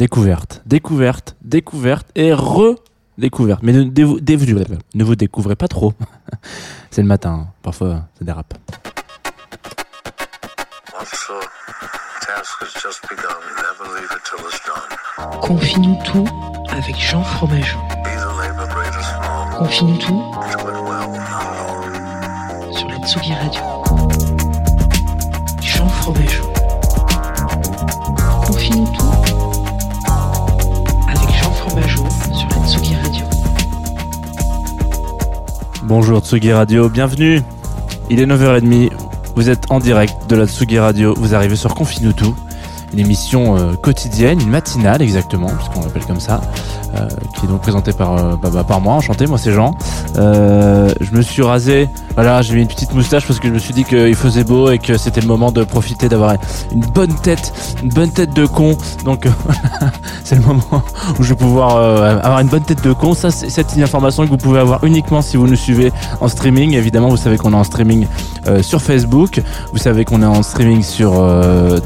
Découverte, découverte, découverte et redécouverte. Mais ne, vous découvrez pas trop. C'est le matin, hein. parfois ça dérape. Officer, task has just begun? Never leave it till it's done. Confie-nous tout avec Jean Fromageau. Confie-nous tout sur la Tsugi Radio. Jean Fromageau. Confie-nous tout Bonjour Tsugi Radio, bienvenue. Il est 9h30, vous êtes en direct de la Tsugi Radio, vous arrivez sur Confine tout, une émission euh, quotidienne, une matinale exactement, puisqu'on l'appelle comme ça, euh, qui est donc présentée par, euh, bah, bah, par moi, enchanté, moi c'est Jean. Je me suis rasé, voilà, j'ai mis une petite moustache parce que je me suis dit qu'il faisait beau et que c'était le moment de profiter d'avoir une bonne tête, une bonne tête de con. Donc c'est le moment où je vais pouvoir avoir une bonne tête de con. Ça, c'est cette information que vous pouvez avoir uniquement si vous nous suivez en streaming. Évidemment, vous savez qu'on est en streaming sur Facebook. Vous savez qu'on est en streaming sur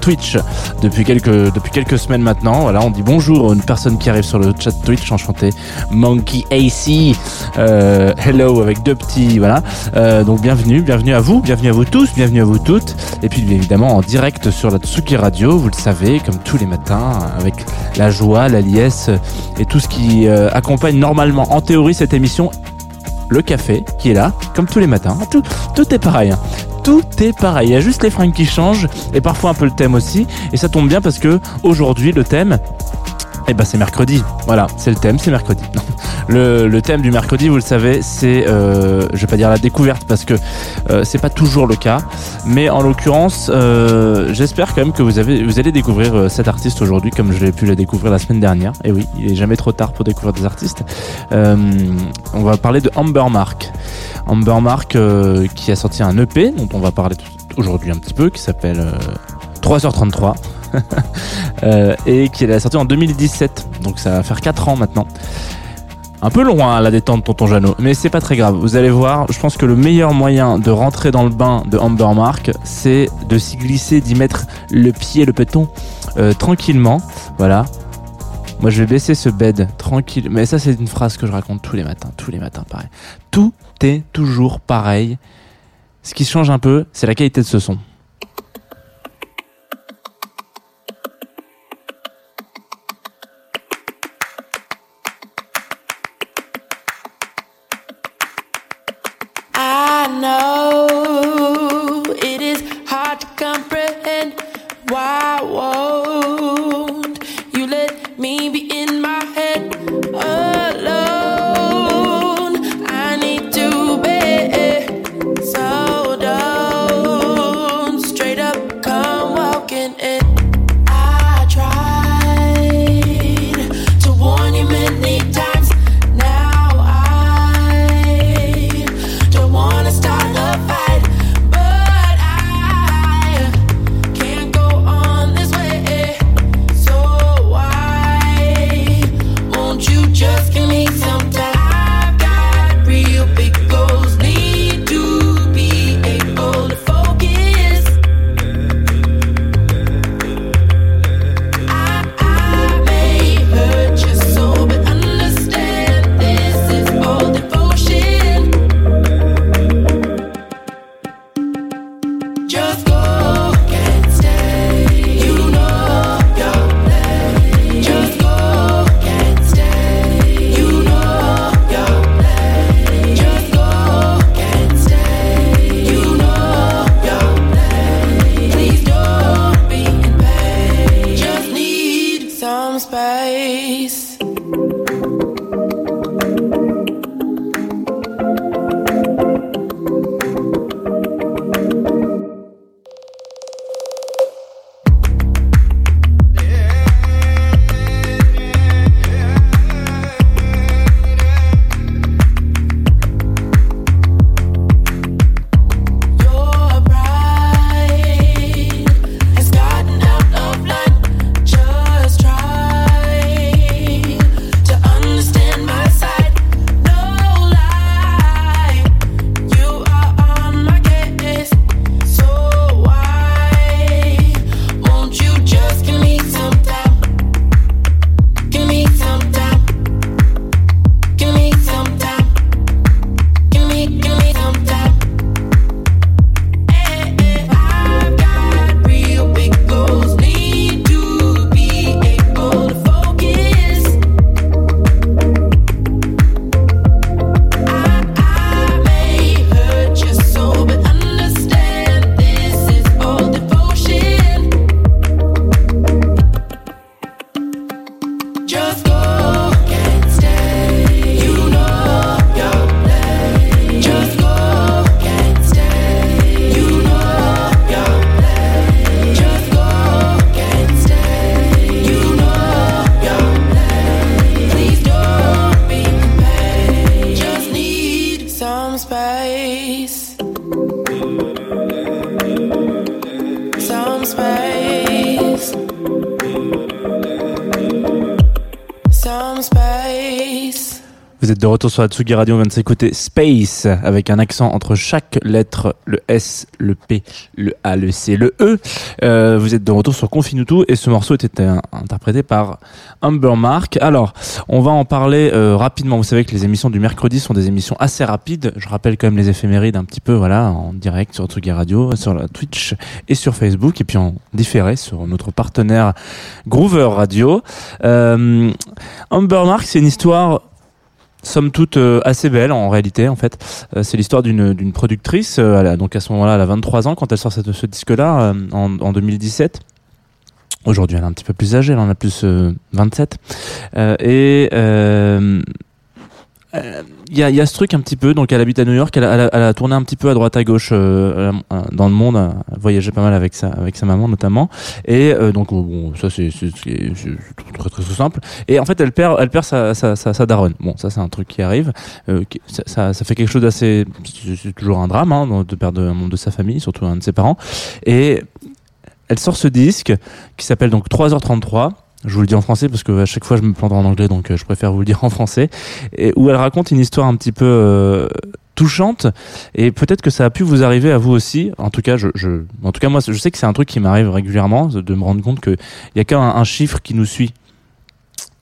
Twitch depuis quelques depuis quelques semaines maintenant. Voilà, on dit bonjour à une personne qui arrive sur le chat Twitch, enchanté. Monkey AC, euh, hello avec deux petits, voilà. Euh, donc bienvenue, bienvenue à vous, bienvenue à vous tous, bienvenue à vous toutes. Et puis évidemment en direct sur la Tsuki Radio, vous le savez, comme tous les matins, avec la joie, la liesse et tout ce qui euh, accompagne normalement en théorie cette émission. Le café qui est là, comme tous les matins. Tout, tout est pareil. hein. Tout est pareil. Il y a juste les fringues qui changent et parfois un peu le thème aussi. Et ça tombe bien parce que aujourd'hui le thème, eh ben c'est mercredi. Voilà, c'est le thème, c'est mercredi. Le, thème du mercredi, vous le savez, c'est, euh, je vais pas dire la découverte parce que euh, c'est pas toujours le cas, mais en l'occurrence, euh, j'espère quand même que vous avez, vous allez découvrir cet artiste aujourd'hui, comme je l'ai pu le découvrir la semaine dernière. Et oui, il est jamais trop tard pour découvrir des artistes. On va parler de Amber Mark. Qui a sorti un EP dont on va parler aujourd'hui un petit peu, qui s'appelle euh, 3h33. Euh, et qui est sorti en 2017, donc ça va faire 4 ans maintenant. Un peu loin la détente, tonton Jeannot, mais c'est pas très grave. Vous allez voir, je pense que le meilleur moyen de rentrer dans le bain de Amber Mark, c'est de s'y glisser, d'y mettre le pied, le péton, euh, tranquillement. Voilà. Moi, je vais baisser ce bed tranquille. Mais ça, c'est une phrase que je raconte tous les matins, tous les matins, pareil. Tout est toujours pareil. Ce qui change un peu, c'est la qualité de ce son. De retour sur la Tsugi Radio, on vient de s'écouter Space avec un accent entre chaque lettre, le S, le P, le A, le C, le E. Euh, vous êtes de retour sur Confinutu et ce morceau était interprété par Humber Mark. Alors, on va en parler euh, rapidement. Vous savez que les émissions du mercredi sont des émissions assez rapides. Je rappelle quand même les éphémérides un petit peu, voilà, en direct sur Tsugi Radio, sur la Twitch et sur Facebook et puis en différé sur notre partenaire Groover Radio. Euh, Mark, c'est une histoire somme toute euh, assez belle en réalité en fait Euh, c'est l'histoire d'une productrice euh, elle a- donc à ce moment-là elle a 23 ans quand elle sort ce disque là en, en 2017 Aujourd'hui, elle est un petit peu plus âgée, elle en a plus euh, 27. Euh, et euh, euh, il y, a, y a ce truc un petit peu, donc elle habite à New York, elle a, elle elle a tourné un petit peu à droite à gauche euh, euh, dans le monde, elle a voyagé pas mal avec sa, avec sa maman notamment. Et euh, donc euh, bon, ça c'est très, très simple. Et en fait, elle perd, elle perd sa, sa, sa, sa daronne. Bon, ça c'est un truc qui arrive. Euh, qui- ça, ça, ça fait quelque chose d'assez, c'est toujours un drame hein, de perdre un membre de sa famille, surtout un de ses parents. Et elle sort ce disque qui s'appelle donc 3h33. Je vous le dis en français parce que à chaque fois je me plante en anglais donc euh, je préfère vous le dire en français. Et où elle raconte une histoire un petit peu euh, touchante. Et peut-être que ça a pu vous arriver à vous aussi. En tout cas je, je en tout cas moi je sais que c'est un truc qui m'arrive régulièrement de de me rendre compte que il y a qu'un un chiffre qui nous suit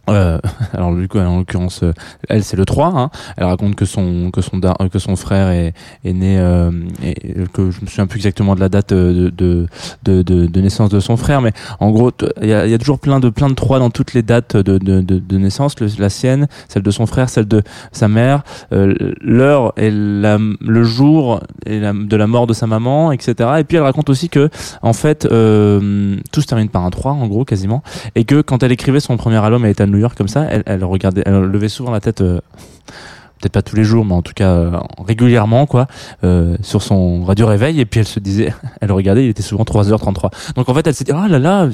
euh, alors du coup en l'occurrence euh, elle c'est le 3 hein. elle raconte que son que son que son frère est, est né euh, et que je me souviens plus exactement de la date euh, de de, de, de, naissance de son frère mais en gros il y a, y a toujours plein de plein de 3 dans toutes les dates de, de, de, naissance. La sienne celle de son frère celle de sa mère l'heure et la, le jour et la, de la mort de sa maman etc et puis elle raconte aussi que en fait tout se termine par un 3 en gros quasiment. Et que quand elle écrivait son premier album elle était à New York comme ça elle, regardait elle levait souvent la tête euh, peut-être pas tous les jours mais en tout cas euh, régulièrement quoi euh, sur son radio réveil et puis elle se disait elle regardait il était souvent 3h33 donc en fait elle s'est dit ah là là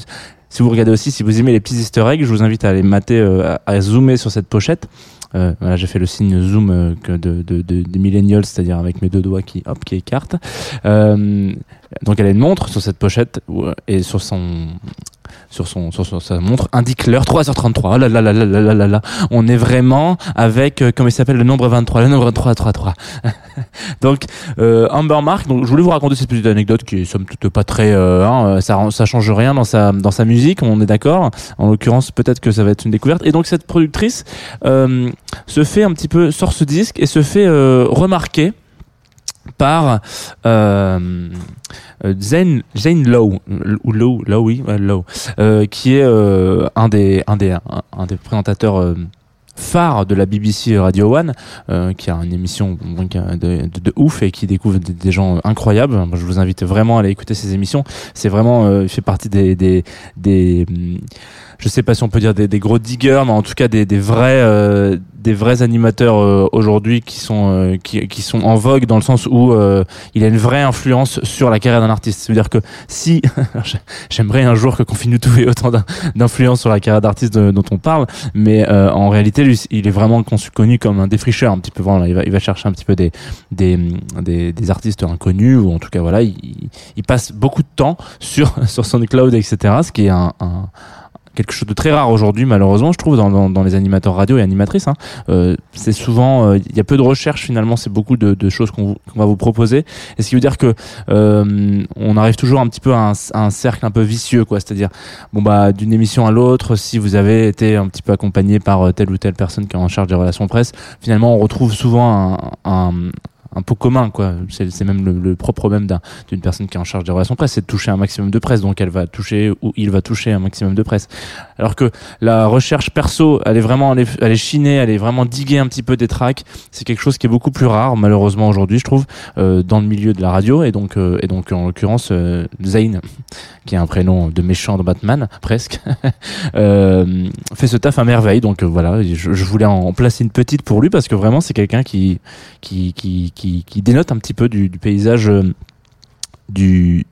si vous regardez aussi si vous aimez les petits easter eggs je vous invite à aller mater à, zoomer sur cette pochette euh, j'ai fait le signe zoom de, de, de, des millennials, c'est-à-dire avec mes deux doigts qui hop qui écartent. Donc elle a une montre sur cette pochette et sur son sur, son, sur, sa montre indique l'heure 3h33. Oh là là là là là là là On est vraiment avec, euh, comment il s'appelle, le nombre 23, le nombre 23, 3, 3. donc, euh, Amber Mark, donc, je voulais vous raconter cette petite anecdote qui est somme toute pas très, euh, hein, ça, ça change rien dans sa, dans sa musique, on est d'accord. En l'occurrence, peut-être que ça va être une découverte. Et donc, cette productrice se fait un petit peu, sort ce disque et se fait remarquer par euh, Zane Zane Lowe ou oui euh, qui est euh, un des un des un, des présentateurs euh, phares de la BBC Radio One qui a une émission de, ouf et qui découvre des, gens incroyables. Je vous invite vraiment à aller écouter ces émissions. C'est vraiment il fait partie des des, des je sais pas si on peut dire des, gros diggers, mais en tout cas des, des vrais vrais animateurs euh, aujourd'hui qui sont euh, qui, sont en vogue dans le sens où euh, il a une vraie influence sur la carrière d'un artiste. C'est-à-dire que si j'aimerais un jour que Confine tout ait autant d'in- d'influence sur la carrière d'artiste dont on parle, mais en réalité il est vraiment connu comme un défricheur un petit peu. Voilà, il va il va chercher un petit peu des des des, artistes inconnus ou en tout cas voilà il, passe beaucoup de temps sur sur SoundCloud etc. Ce qui est un quelque chose de très rare aujourd'hui malheureusement je trouve dans, dans, les animateurs radio et animatrices hein. euh, c'est souvent euh, il y a peu de recherche finalement c'est beaucoup de, choses qu'on va vous proposer et ce qui veut dire que euh, on arrive toujours un petit peu à un, cercle un peu vicieux quoi c'est-à-dire bon bah d'une émission à l'autre si vous avez été un petit peu accompagné par telle ou telle personne qui est en charge des relations presse finalement on retrouve souvent un un pot commun quoi. C'est même le, le propre même d'un d'une personne qui est en charge des relations presse c'est de toucher un maximum de presse. Donc elle va toucher ou il va toucher un maximum de presse. Alors que la recherche perso elle est vraiment elle est, chinée elle est vraiment diguer un petit peu des tracks. C'est quelque chose qui est beaucoup plus rare malheureusement aujourd'hui je trouve euh, dans le milieu de la radio et donc euh, et donc en l'occurrence euh, Zane qui est un prénom de méchant de Batman presque euh, fait ce taf à merveille. Donc euh, voilà je, je voulais en placer une petite pour lui parce que vraiment c'est quelqu'un qui qui, qui qui dénote un petit peu du, paysage euh, du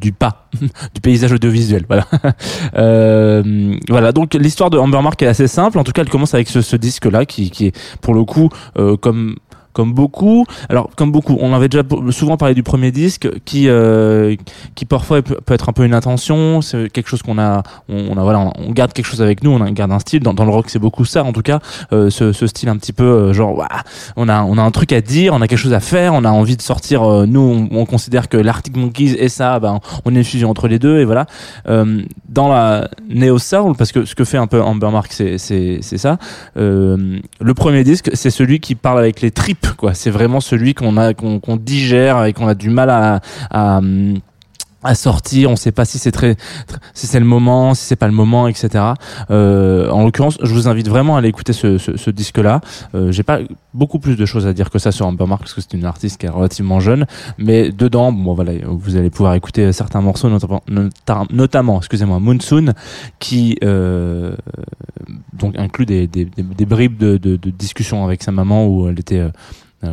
du pas du paysage audiovisuel voilà. Euh, voilà donc l'histoire de Amber Mark est assez simple. En tout cas elle commence avec ce, disque là qui, qui est pour le coup euh, comme comme beaucoup. Alors comme beaucoup, on avait déjà souvent parlé du premier disque, qui euh, qui parfois peut, être un peu une intention. C'est quelque chose qu'on a, on, a voilà, on garde quelque chose avec nous, on garde un style. Dans, le rock, c'est beaucoup ça, en tout cas, euh, ce, ce style un petit peu euh, genre, ouah, on a on a un truc à dire, on a quelque chose à faire, on a envie de sortir. euh, nous, on, on considère que l'Arctic Monkeys et ça, ben, on est une fusion entre les deux, et voilà. Euh, dans la Neo Soul, parce que ce que fait un peu Amber Mark, c'est c'est ça. Le premier disque, c'est celui qui parle avec les tripes, quoi. C'est vraiment celui qu'on a, qu'on digère et qu'on a du mal à sortir. On sait pas si c'est très, si c'est le moment, si c'est pas le moment, etc. Euh, en l'occurrence, je vous invite vraiment à aller écouter ce, ce, ce disque-là. Euh, J'ai pas beaucoup plus de choses à dire que ça sur Amber Mark parce que c'est une artiste qui est relativement jeune, mais dedans, bon voilà, vous allez pouvoir écouter certains morceaux, notamment, nota- notamment, excusez-moi, Monsoon, qui euh, donc inclut des, des, des, bribes de, de, de discussion avec sa maman où elle était euh,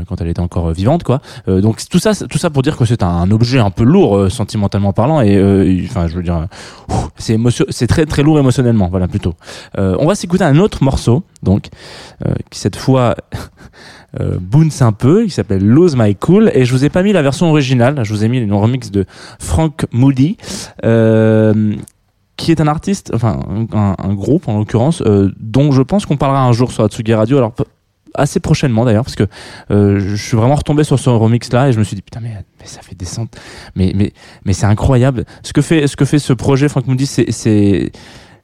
quand elle était encore euh, vivante quoi. Euh, donc tout ça tout ça pour dire que c'est un, objet un peu lourd euh, sentimentalement parlant et euh, il- enfin je veux dire euh, c'est très très lourd émotionnellement voilà plutôt. Euh, on va s'écouter un autre morceau donc euh, qui cette fois euh, bounce un peu, qui s'appelle Lose My Cool, et je vous ai pas mis la version originale, je vous ai mis une remix de Frank Moody, euh, qui est un artiste, enfin un, groupe en l'occurrence, euh, dont je pense qu'on parlera un jour sur Atsugi Radio, alors assez prochainement d'ailleurs, parce que euh, je suis vraiment retombé sur ce remix là et je me suis dit putain mais, ça fait descendre, mais mais mais c'est incroyable. Ce que fait ce que fait ce projet Frank Moody, c'est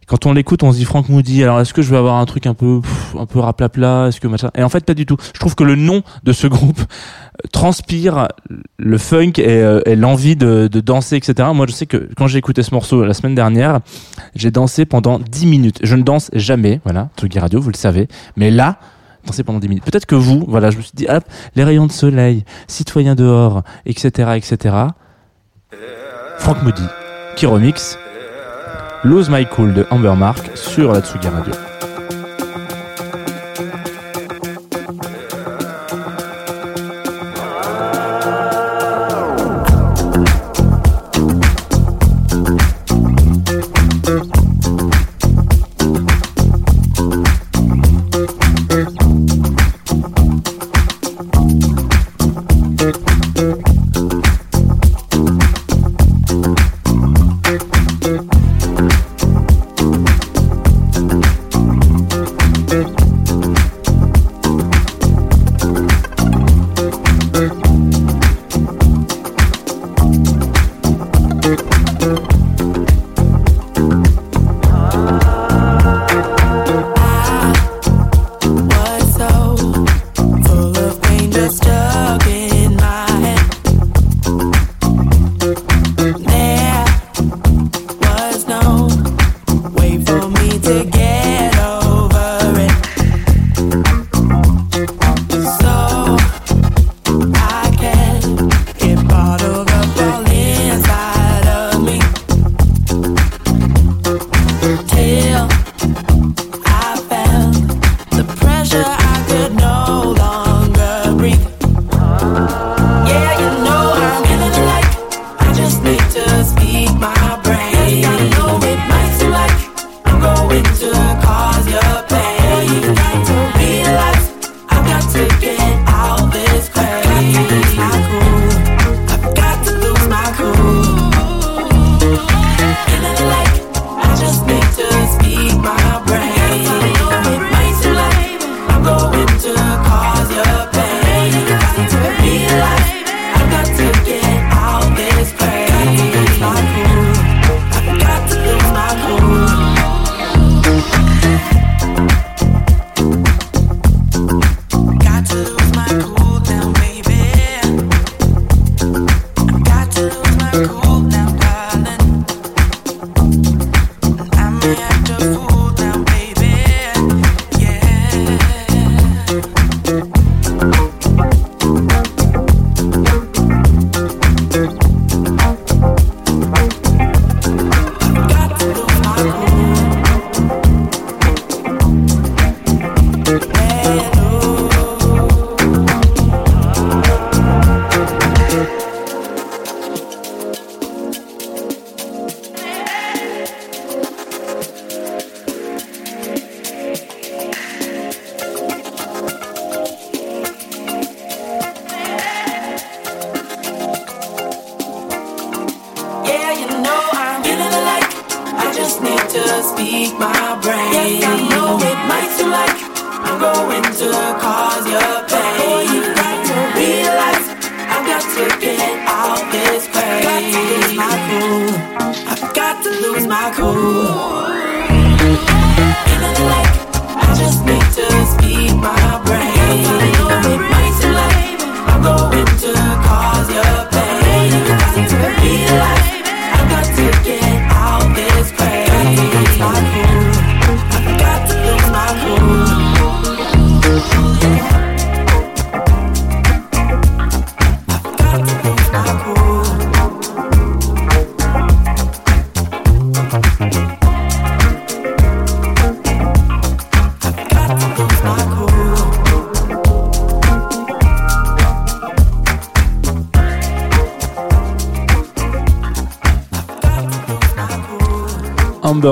quand on l'écoute, on se dit Frank Moody. Alors est-ce que je vais avoir un truc un peu pff, un peu raplapla Est-ce que machin? Et en fait pas du tout. Je trouve que le nom de ce groupe euh, transpire le funk et, euh, et l'envie de, de danser, etc. Moi je sais que quand j'ai écouté ce morceau la semaine dernière, j'ai dansé pendant 10 minutes. Je ne danse jamais, voilà, Tsugi Radio, vous le savez. Mais là, pendant 10 minutes. Peut-être que vous, voilà, je me suis dit, hop, les rayons de soleil, citoyens dehors, etc., etc. Frank Moody, qui remix Lose My Cool de Amber Mark sur la Tsugi Radio.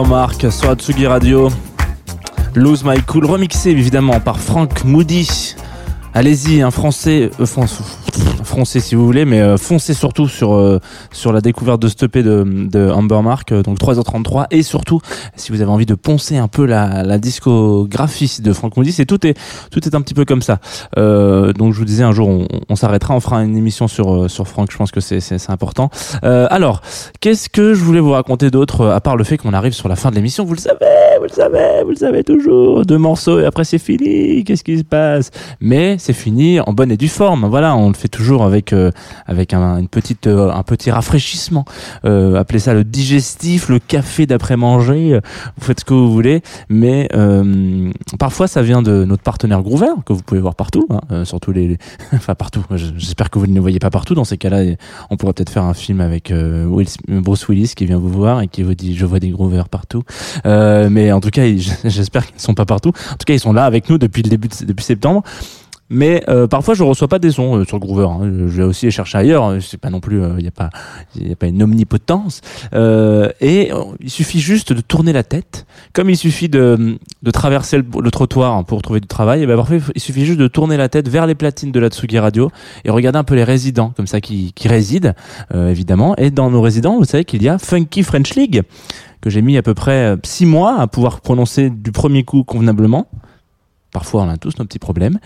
Mark sur Atsugi Radio. Lose My Cool, remixé évidemment par Frank Moody. Allez-y, un français, euh, fran- français si vous voulez, mais euh, foncez surtout sur euh, sur la découverte de EP de, de Amber Mark, euh, donc 3h33, et surtout si vous avez envie de poncer un peu la, la discographie de Frank Moody, c'est tout est tout est un petit peu comme ça. Donc je vous disais un jour on, s'arrêtera, on fera une émission sur sur Frank, je pense que c'est c'est important. Alors qu'est-ce que je voulais vous raconter d'autre à part le fait qu'on arrive sur la fin de l'émission, vous le savez, vous le savez, vous le savez toujours, deux morceaux et après c'est fini, qu'est-ce qui se passe? Mais c'est fini en bonne et due forme. Voilà, on le fait toujours avec euh, avec un, une petite euh, un petit rafraîchissement. Euh, appelez ça le digestif, le café d'après manger. Vous faites ce que vous voulez, mais euh, parfois ça vient de notre partenaire Groover que vous pouvez voir partout, hein, euh, surtout les, enfin partout. Je- J'espère que vous ne les voyez pas partout. Dans ces cas-là, on pourrait peut-être faire un film avec Will Bruce Willis qui vient vous voir et qui vous dit je vois des Groover partout. Mais en tout cas, j'espère qu'ils ne sont pas partout. En tout cas, ils sont là avec nous depuis le début de- depuis septembre. Mais euh, parfois je reçois pas des sons euh, sur Groover. hein. Je vais aussi les chercher ailleurs. C'est pas non plus, il n'y a pas, il a pas une omnipotence. Euh, et euh, il suffit juste de tourner la tête, comme il suffit de, de traverser le, le trottoir pour trouver du travail. Et ben parfois il suffit juste de tourner la tête vers les platines de la Tsugi Radio et regarder un peu les résidents comme ça qui, qui résident euh, évidemment. Et dans nos résidents, vous savez qu'il y a Funky French League que j'ai mis à peu près euh, six mois à pouvoir prononcer du premier coup convenablement. Parfois, on a tous nos petits problèmes.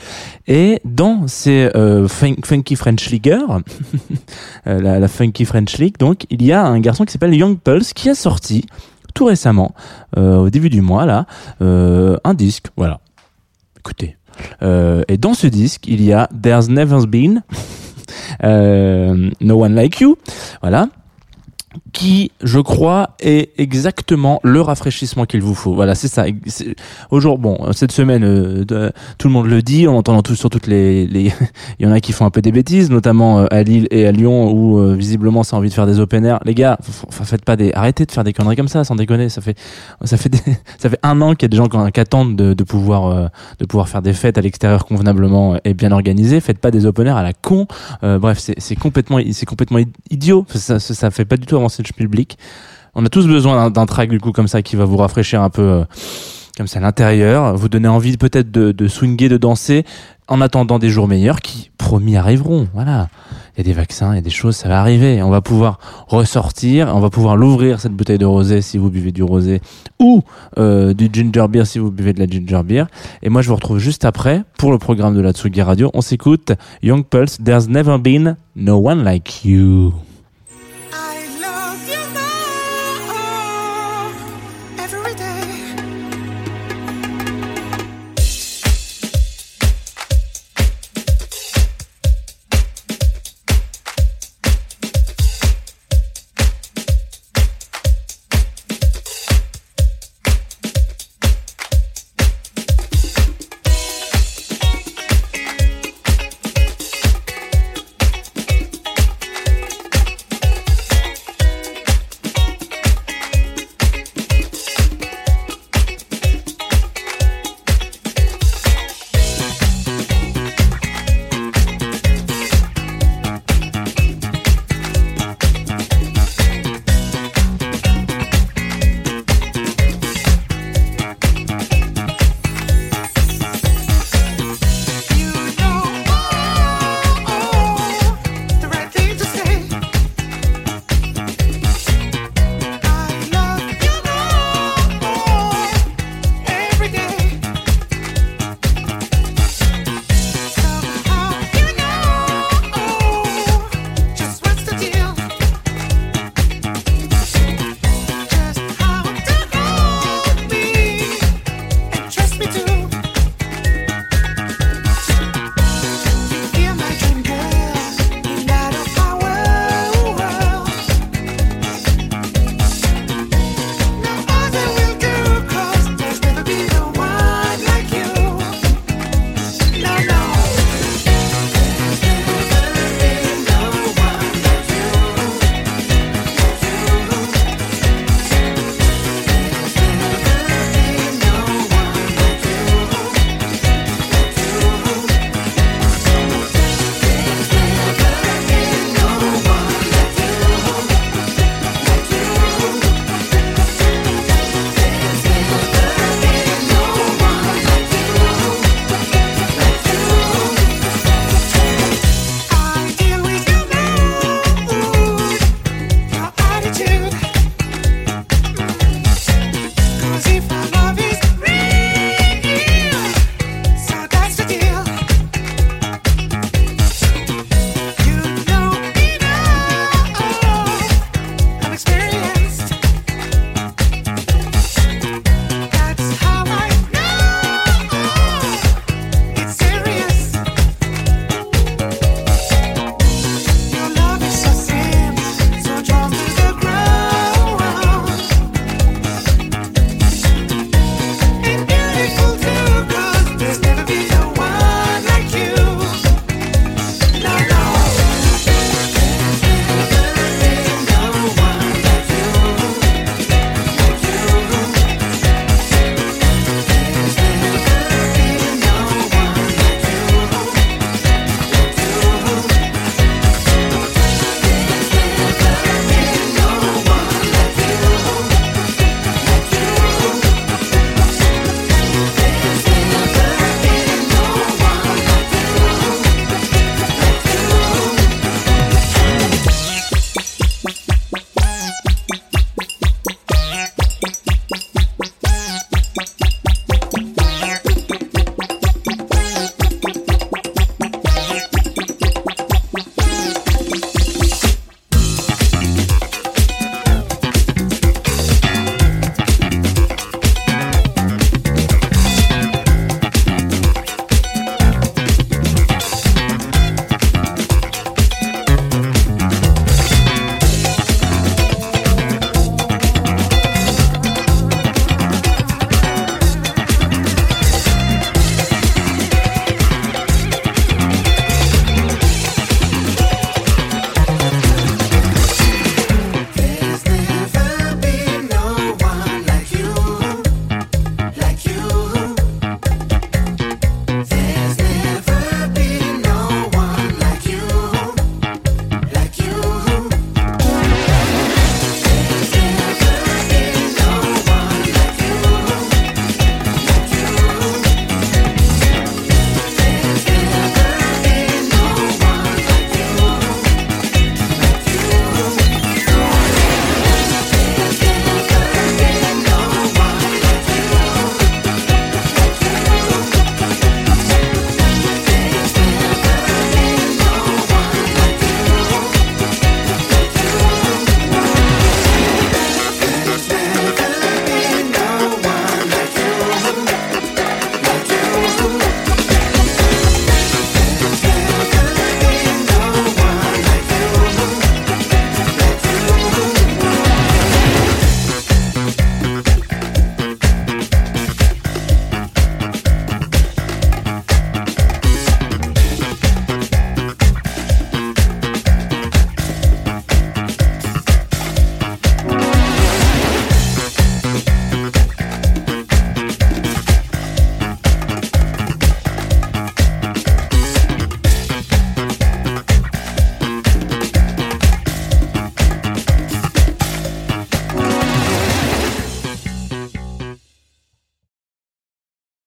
Et dans ces euh, fun- Funky French euh, la, Funky French League, il y a un garçon qui s'appelle Young Pulse qui a sorti tout récemment, euh, au début du mois, là, un disque. Voilà. Écoutez. Et dans ce disque, il y a There's Never Been No One Like You. Voilà qui, je crois, est exactement le rafraîchissement qu'il vous faut. Voilà, c'est ça. Aujourd'hui, bon, cette semaine, euh, tout le monde le dit, on entend tous sur toutes les, les, il y en a qui font un peu des bêtises, notamment euh, à Lille et à Lyon, où euh, visiblement ça a envie de faire des open air. Les gars, faites pas des, arrêtez de faire des conneries comme ça, sans déconner. Ça fait, ça fait, des- ça fait un an qu'il y a des gens qui attendent de, de pouvoir, euh, de pouvoir faire des fêtes à l'extérieur convenablement et bien organisées. Faites pas des open air à la con. Bref, c'est complètement, c'est complètement idiot. Ça, ça, ça fait pas du tout avancer public. On a tous besoin d'un- d'un track du coup comme ça qui va vous rafraîchir un peu euh, comme ça à l'intérieur, vous donner envie peut-être de, de swinger, de danser en attendant des jours meilleurs qui promis arriveront. Voilà. Il y a des vaccins, il y a des choses, ça va arriver. On va pouvoir ressortir, on va pouvoir l'ouvrir cette bouteille de rosé si vous buvez du rosé ou euh, du ginger beer si vous buvez de la ginger beer. Et moi je vous retrouve juste après pour le programme de la Tsugi Radio. On s'écoute Young Pulse, There's Never Been No One Like You.